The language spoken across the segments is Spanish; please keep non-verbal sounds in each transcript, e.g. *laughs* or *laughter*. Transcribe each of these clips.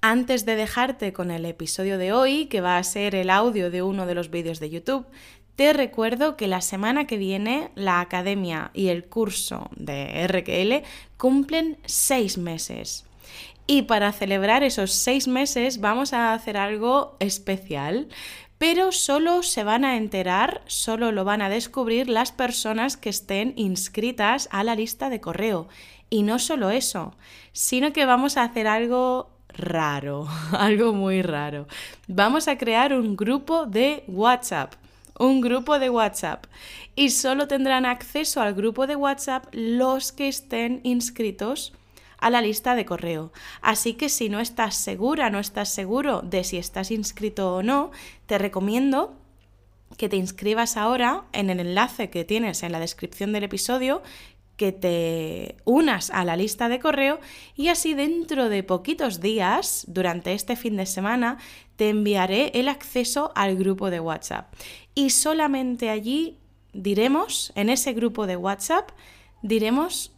Antes de dejarte con el episodio de hoy, que va a ser el audio de uno de los vídeos de YouTube, te recuerdo que la semana que viene la academia y el curso de RQL cumplen seis meses. Y para celebrar esos seis meses vamos a hacer algo especial, pero solo se van a enterar, solo lo van a descubrir las personas que estén inscritas a la lista de correo. Y no solo eso, sino que vamos a hacer algo raro, *laughs* algo muy raro. Vamos a crear un grupo de WhatsApp un grupo de WhatsApp y solo tendrán acceso al grupo de WhatsApp los que estén inscritos a la lista de correo. Así que si no estás segura, no estás seguro de si estás inscrito o no, te recomiendo que te inscribas ahora en el enlace que tienes en la descripción del episodio, que te unas a la lista de correo y así dentro de poquitos días, durante este fin de semana, te enviaré el acceso al grupo de WhatsApp. Y solamente allí diremos, en ese grupo de WhatsApp, diremos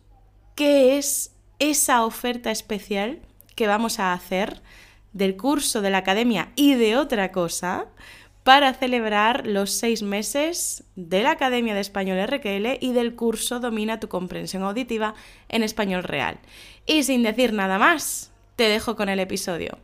qué es esa oferta especial que vamos a hacer del curso de la academia y de otra cosa para celebrar los seis meses de la Academia de Español RQL y del curso Domina tu comprensión auditiva en español real. Y sin decir nada más, te dejo con el episodio.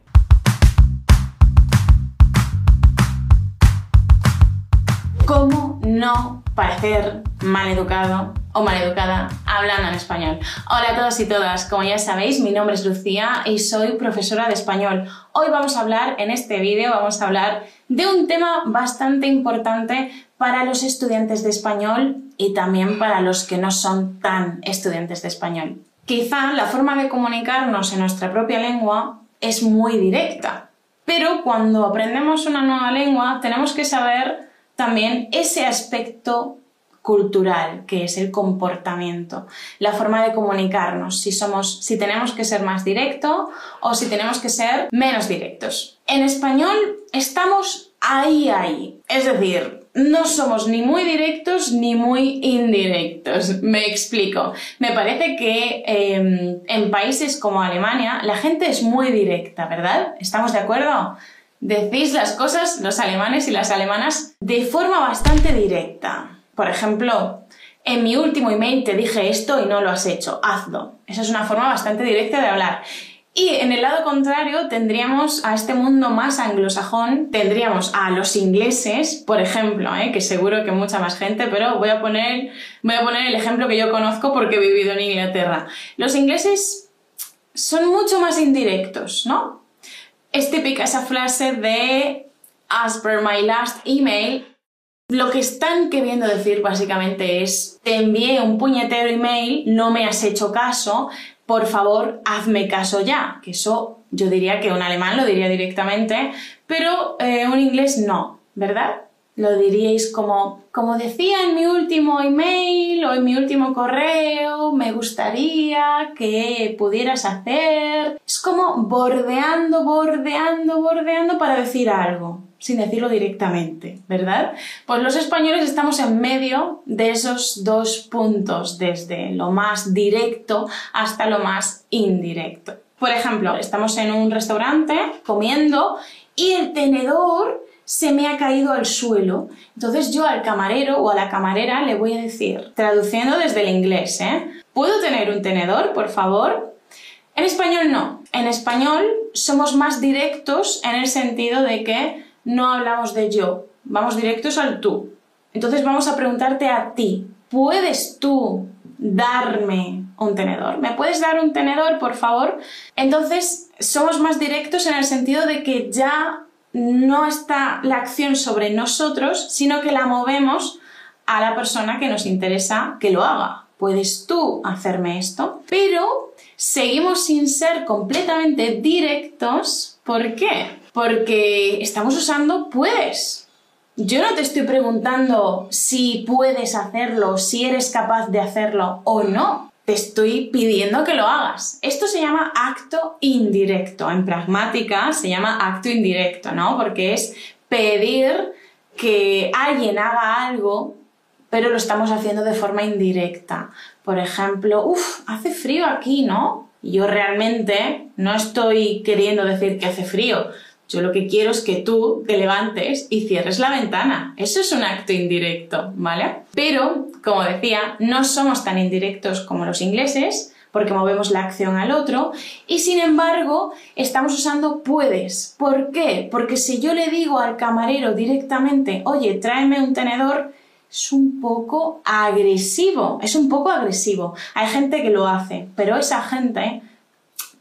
¿Cómo no parecer maleducado o maleducada hablando en español? Hola a todos y todas, como ya sabéis, mi nombre es Lucía y soy profesora de español. Hoy vamos a hablar, en este vídeo, vamos a hablar de un tema bastante importante para los estudiantes de español y también para los que no son tan estudiantes de español. Quizá la forma de comunicarnos en nuestra propia lengua es muy directa, pero cuando aprendemos una nueva lengua tenemos que saber también ese aspecto cultural, que es el comportamiento, la forma de comunicarnos, si somos, si tenemos que ser más directo o si tenemos que ser menos directos. En español estamos ahí, ahí. Es decir, no somos ni muy directos ni muy indirectos. Me explico. Me parece que em, en países como Alemania la gente es muy directa, ¿verdad? ¿Estamos de acuerdo? Decís las cosas, los alemanes y las alemanas, de forma bastante directa. Por ejemplo, en mi último email te dije esto y no lo has hecho, hazlo. Esa es una forma bastante directa de hablar. Y en el lado contrario tendríamos a este mundo más anglosajón, tendríamos a los ingleses, por ejemplo, ¿eh? que seguro que mucha más gente, pero voy a, poner, voy a poner el ejemplo que yo conozco porque he vivido en Inglaterra. Los ingleses son mucho más indirectos, ¿no? Es típica esa frase de as per my last email. Lo que están queriendo decir básicamente es te envié un puñetero email, no me has hecho caso, por favor hazme caso ya. Que eso yo diría que un alemán lo diría directamente, pero eh, un inglés no, ¿verdad? Lo diríais como, como decía en mi último email o en mi último correo, me gustaría que pudieras hacer. Es como bordeando, bordeando, bordeando para decir algo, sin decirlo directamente, ¿verdad? Pues los españoles estamos en medio de esos dos puntos, desde lo más directo hasta lo más indirecto. Por ejemplo, estamos en un restaurante comiendo y el tenedor se me ha caído al suelo. Entonces yo al camarero o a la camarera le voy a decir, traduciendo desde el inglés, ¿eh? ¿Puedo tener un tenedor, por favor? En español no. En español somos más directos en el sentido de que no hablamos de yo, vamos directos al tú. Entonces vamos a preguntarte a ti, ¿puedes tú darme un tenedor? ¿Me puedes dar un tenedor, por favor? Entonces somos más directos en el sentido de que ya no está la acción sobre nosotros, sino que la movemos a la persona que nos interesa que lo haga. Puedes tú hacerme esto, pero seguimos sin ser completamente directos. ¿Por qué? Porque estamos usando puedes. Yo no te estoy preguntando si puedes hacerlo, si eres capaz de hacerlo o no te estoy pidiendo que lo hagas. Esto se llama acto indirecto. En pragmática se llama acto indirecto, ¿no? Porque es pedir que alguien haga algo, pero lo estamos haciendo de forma indirecta. Por ejemplo, uff, hace frío aquí, ¿no? Yo realmente no estoy queriendo decir que hace frío. Yo lo que quiero es que tú te levantes y cierres la ventana. Eso es un acto indirecto, ¿vale? Pero, como decía, no somos tan indirectos como los ingleses, porque movemos la acción al otro, y sin embargo estamos usando puedes. ¿Por qué? Porque si yo le digo al camarero directamente, oye, tráeme un tenedor, es un poco agresivo, es un poco agresivo. Hay gente que lo hace, pero esa gente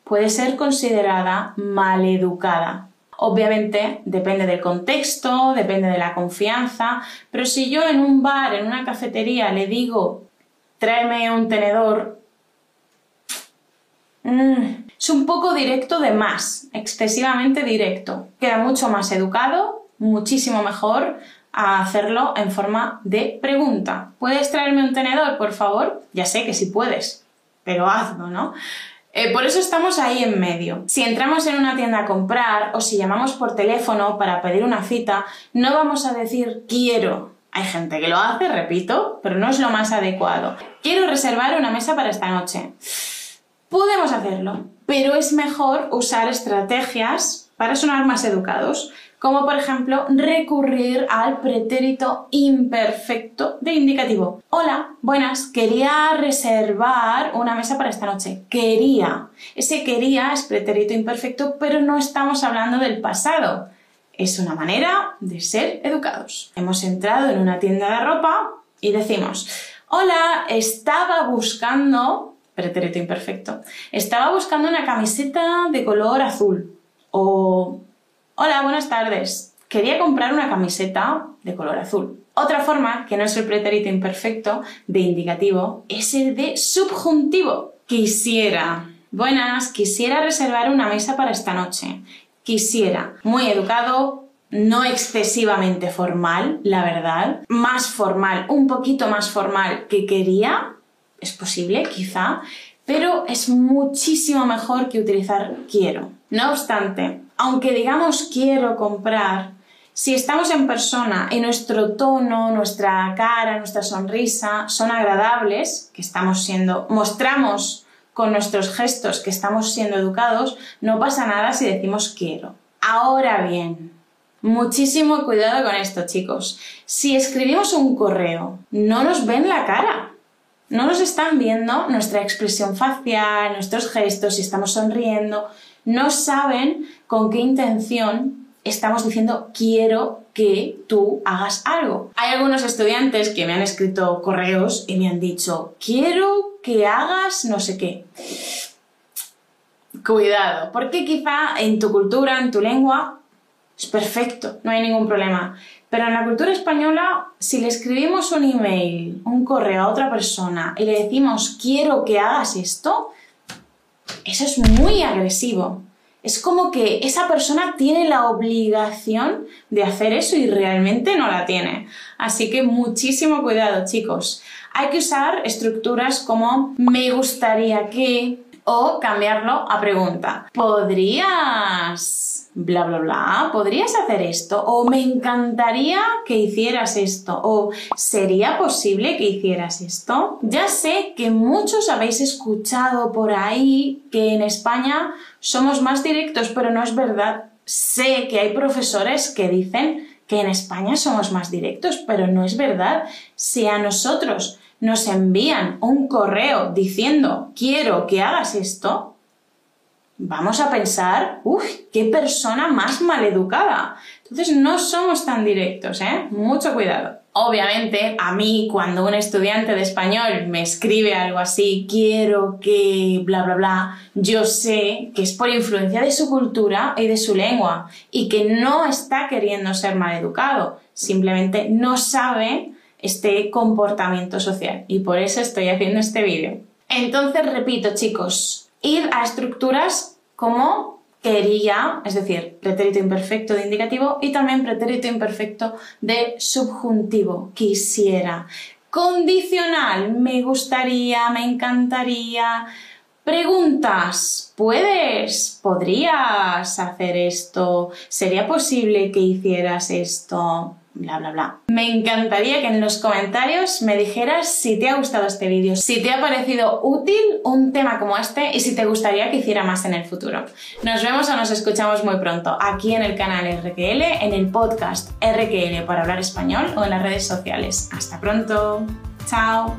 puede ser considerada maleducada. Obviamente depende del contexto, depende de la confianza, pero si yo en un bar, en una cafetería le digo tráeme un tenedor, mm, es un poco directo de más, excesivamente directo. Queda mucho más educado, muchísimo mejor a hacerlo en forma de pregunta. ¿Puedes traerme un tenedor, por favor? Ya sé que sí puedes, pero hazlo, ¿no? Eh, por eso estamos ahí en medio. Si entramos en una tienda a comprar o si llamamos por teléfono para pedir una cita, no vamos a decir quiero. Hay gente que lo hace, repito, pero no es lo más adecuado. Quiero reservar una mesa para esta noche. Podemos hacerlo, pero es mejor usar estrategias para sonar más educados como por ejemplo recurrir al pretérito imperfecto de indicativo. Hola, buenas, quería reservar una mesa para esta noche. Quería. Ese quería es pretérito imperfecto, pero no estamos hablando del pasado. Es una manera de ser educados. Hemos entrado en una tienda de ropa y decimos, hola, estaba buscando, pretérito imperfecto, estaba buscando una camiseta de color azul o Hola, buenas tardes. Quería comprar una camiseta de color azul. Otra forma, que no es el pretérito imperfecto de indicativo, es el de subjuntivo. Quisiera. Buenas, quisiera reservar una mesa para esta noche. Quisiera. Muy educado, no excesivamente formal, la verdad. Más formal, un poquito más formal que quería. Es posible, quizá. Pero es muchísimo mejor que utilizar quiero. No obstante, aunque digamos quiero comprar, si estamos en persona y nuestro tono, nuestra cara, nuestra sonrisa son agradables, que estamos siendo, mostramos con nuestros gestos que estamos siendo educados, no pasa nada si decimos quiero. Ahora bien, muchísimo cuidado con esto, chicos. Si escribimos un correo, no nos ven la cara. No nos están viendo nuestra expresión facial, nuestros gestos, si estamos sonriendo, no saben con qué intención estamos diciendo quiero que tú hagas algo. Hay algunos estudiantes que me han escrito correos y me han dicho quiero que hagas no sé qué. Cuidado, porque quizá en tu cultura, en tu lengua, es perfecto, no hay ningún problema. Pero en la cultura española, si le escribimos un email, un correo a otra persona y le decimos quiero que hagas esto, eso es muy agresivo. Es como que esa persona tiene la obligación de hacer eso y realmente no la tiene. Así que muchísimo cuidado, chicos. Hay que usar estructuras como me gustaría que o cambiarlo a pregunta. ¿Podrías bla, bla, bla, podrías hacer esto, o me encantaría que hicieras esto, o sería posible que hicieras esto. Ya sé que muchos habéis escuchado por ahí que en España somos más directos, pero no es verdad. Sé que hay profesores que dicen que en España somos más directos, pero no es verdad. Si a nosotros nos envían un correo diciendo quiero que hagas esto, vamos a pensar, uff, qué persona más maleducada. Entonces no somos tan directos, ¿eh? Mucho cuidado. Obviamente, a mí, cuando un estudiante de español me escribe algo así, quiero que bla, bla, bla, yo sé que es por influencia de su cultura y de su lengua y que no está queriendo ser maleducado, simplemente no sabe este comportamiento social y por eso estoy haciendo este vídeo. Entonces, repito, chicos, ir a estructuras como quería, es decir, pretérito imperfecto de indicativo y también pretérito imperfecto de subjuntivo, quisiera. Condicional, me gustaría, me encantaría. Preguntas, ¿puedes? ¿Podrías hacer esto? ¿Sería posible que hicieras esto? Bla bla bla. Me encantaría que en los comentarios me dijeras si te ha gustado este vídeo, si te ha parecido útil un tema como este y si te gustaría que hiciera más en el futuro. Nos vemos o nos escuchamos muy pronto aquí en el canal RQL, en el podcast RQL para hablar español o en las redes sociales. Hasta pronto. Chao.